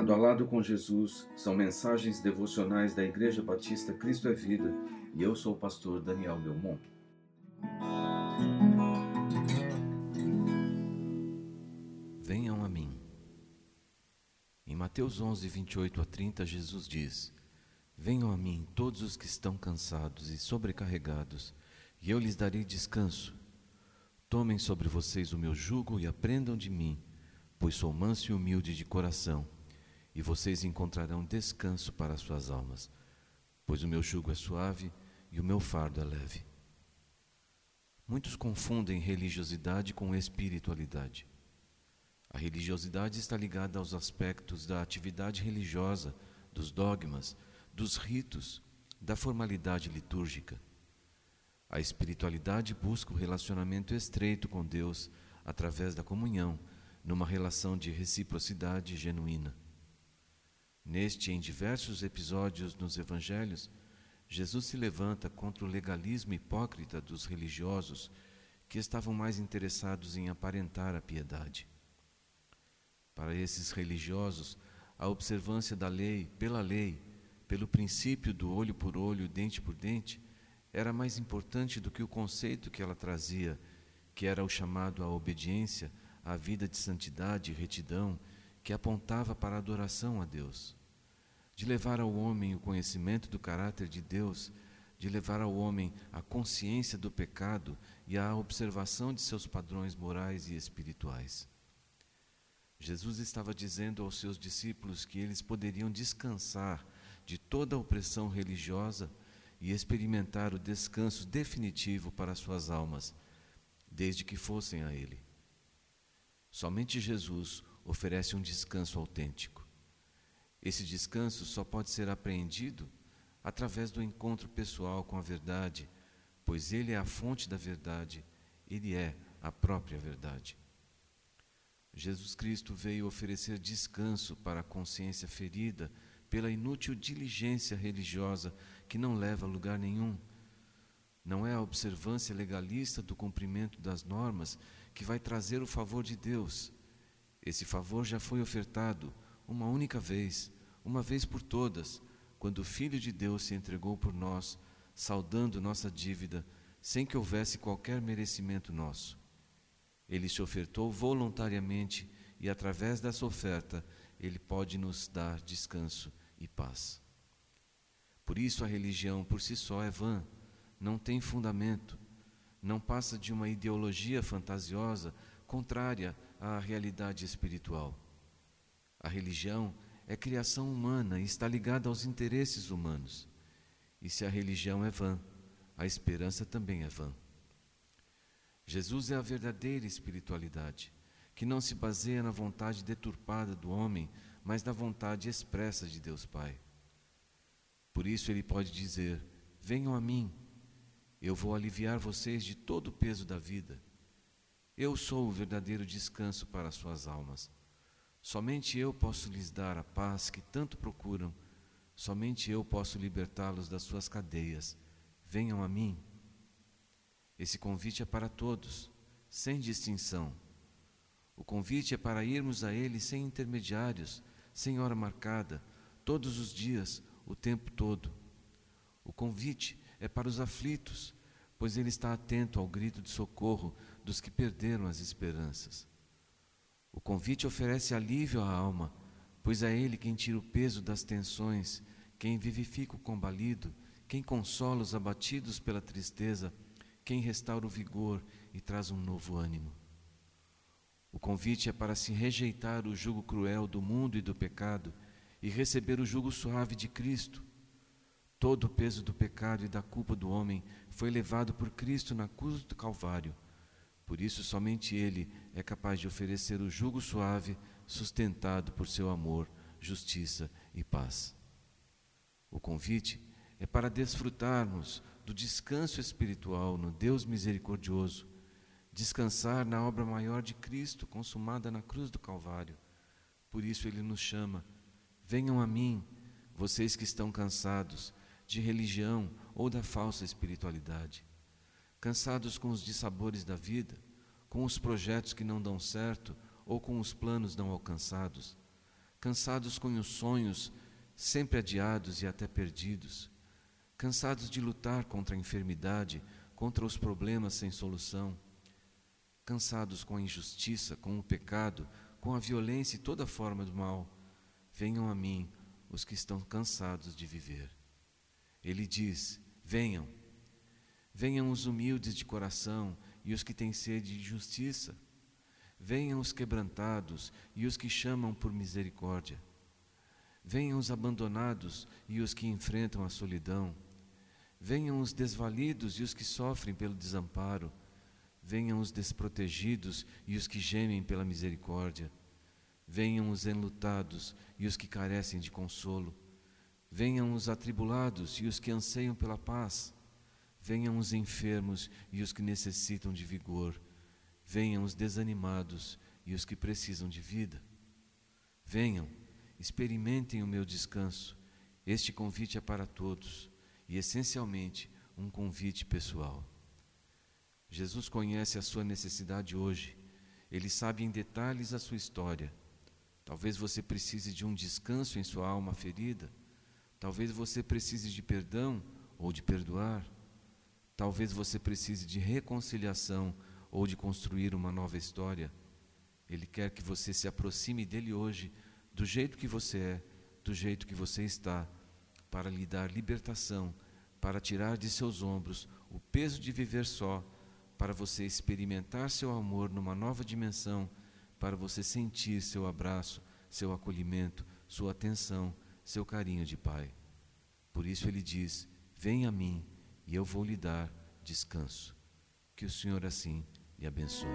Lado a Lado com Jesus são mensagens devocionais da Igreja Batista Cristo é Vida e eu sou o pastor Daniel Belmont. Venham a mim. Em Mateus 11, 28 a 30, Jesus diz: Venham a mim todos os que estão cansados e sobrecarregados, e eu lhes darei descanso. Tomem sobre vocês o meu jugo e aprendam de mim, pois sou manso e humilde de coração e vocês encontrarão descanso para as suas almas, pois o meu jugo é suave e o meu fardo é leve. Muitos confundem religiosidade com espiritualidade. A religiosidade está ligada aos aspectos da atividade religiosa, dos dogmas, dos ritos, da formalidade litúrgica. A espiritualidade busca o relacionamento estreito com Deus através da comunhão, numa relação de reciprocidade genuína. Neste e em diversos episódios nos evangelhos, Jesus se levanta contra o legalismo hipócrita dos religiosos que estavam mais interessados em aparentar a piedade. Para esses religiosos, a observância da lei pela lei, pelo princípio do olho por olho, dente por dente, era mais importante do que o conceito que ela trazia, que era o chamado à obediência, à vida de santidade e retidão que apontava para a adoração a Deus, de levar ao homem o conhecimento do caráter de Deus, de levar ao homem a consciência do pecado e a observação de seus padrões morais e espirituais. Jesus estava dizendo aos seus discípulos que eles poderiam descansar de toda a opressão religiosa e experimentar o descanso definitivo para suas almas, desde que fossem a Ele. Somente Jesus oferece um descanso autêntico. Esse descanso só pode ser apreendido através do encontro pessoal com a verdade, pois Ele é a fonte da verdade, Ele é a própria verdade. Jesus Cristo veio oferecer descanso para a consciência ferida pela inútil diligência religiosa que não leva a lugar nenhum. Não é a observância legalista do cumprimento das normas que vai trazer o favor de Deus, esse favor já foi ofertado uma única vez, uma vez por todas, quando o Filho de Deus se entregou por nós, saudando nossa dívida, sem que houvesse qualquer merecimento nosso. Ele se ofertou voluntariamente e, através dessa oferta, ele pode nos dar descanso e paz. Por isso, a religião por si só é vã, não tem fundamento, não passa de uma ideologia fantasiosa contrária à realidade espiritual. A religião é criação humana e está ligada aos interesses humanos. E se a religião é vã, a esperança também é vã. Jesus é a verdadeira espiritualidade, que não se baseia na vontade deturpada do homem, mas na vontade expressa de Deus Pai. Por isso ele pode dizer: Venham a mim, eu vou aliviar vocês de todo o peso da vida. Eu sou o verdadeiro descanso para as suas almas. Somente eu posso lhes dar a paz que tanto procuram. Somente eu posso libertá-los das suas cadeias. Venham a mim. Esse convite é para todos, sem distinção. O convite é para irmos a Ele sem intermediários, sem hora marcada, todos os dias, o tempo todo. O convite é para os aflitos, pois Ele está atento ao grito de socorro dos que perderam as esperanças. O convite oferece alívio à alma, pois é Ele quem tira o peso das tensões, quem vivifica o combalido, quem consola os abatidos pela tristeza, quem restaura o vigor e traz um novo ânimo. O convite é para se rejeitar o jugo cruel do mundo e do pecado e receber o jugo suave de Cristo. Todo o peso do pecado e da culpa do homem foi levado por Cristo na cruz do Calvário por isso, somente Ele é capaz de oferecer o jugo suave, sustentado por seu amor, justiça e paz. O convite é para desfrutarmos do descanso espiritual no Deus misericordioso, descansar na obra maior de Cristo consumada na cruz do Calvário. Por isso Ele nos chama: venham a mim, vocês que estão cansados de religião ou da falsa espiritualidade cansados com os dissabores da vida, com os projetos que não dão certo ou com os planos não alcançados, cansados com os sonhos sempre adiados e até perdidos, cansados de lutar contra a enfermidade, contra os problemas sem solução, cansados com a injustiça, com o pecado, com a violência e toda forma do mal, venham a mim os que estão cansados de viver. Ele diz: Venham, venham os humildes de coração e os que têm sede de justiça. Venham os quebrantados e os que chamam por misericórdia. Venham os abandonados e os que enfrentam a solidão. Venham os desvalidos e os que sofrem pelo desamparo. Venham os desprotegidos e os que gemem pela misericórdia. Venham os enlutados e os que carecem de consolo. Venham os atribulados e os que anseiam pela paz. Venham os enfermos e os que necessitam de vigor. Venham os desanimados e os que precisam de vida. Venham, experimentem o meu descanso. Este convite é para todos e, essencialmente, um convite pessoal. Jesus conhece a sua necessidade hoje, ele sabe em detalhes a sua história. Talvez você precise de um descanso em sua alma ferida, talvez você precise de perdão ou de perdoar, talvez você precise de reconciliação ou de construir uma nova história. Ele quer que você se aproxime dele hoje, do jeito que você é, do jeito que você está, para lhe dar libertação, para tirar de seus ombros o peso de viver só, para você experimentar seu amor numa nova dimensão, para você sentir seu abraço, seu acolhimento, sua atenção, seu carinho de Pai. Por isso ele diz: Venha a mim e eu vou lhe dar descanso. Que o Senhor assim e abençoe.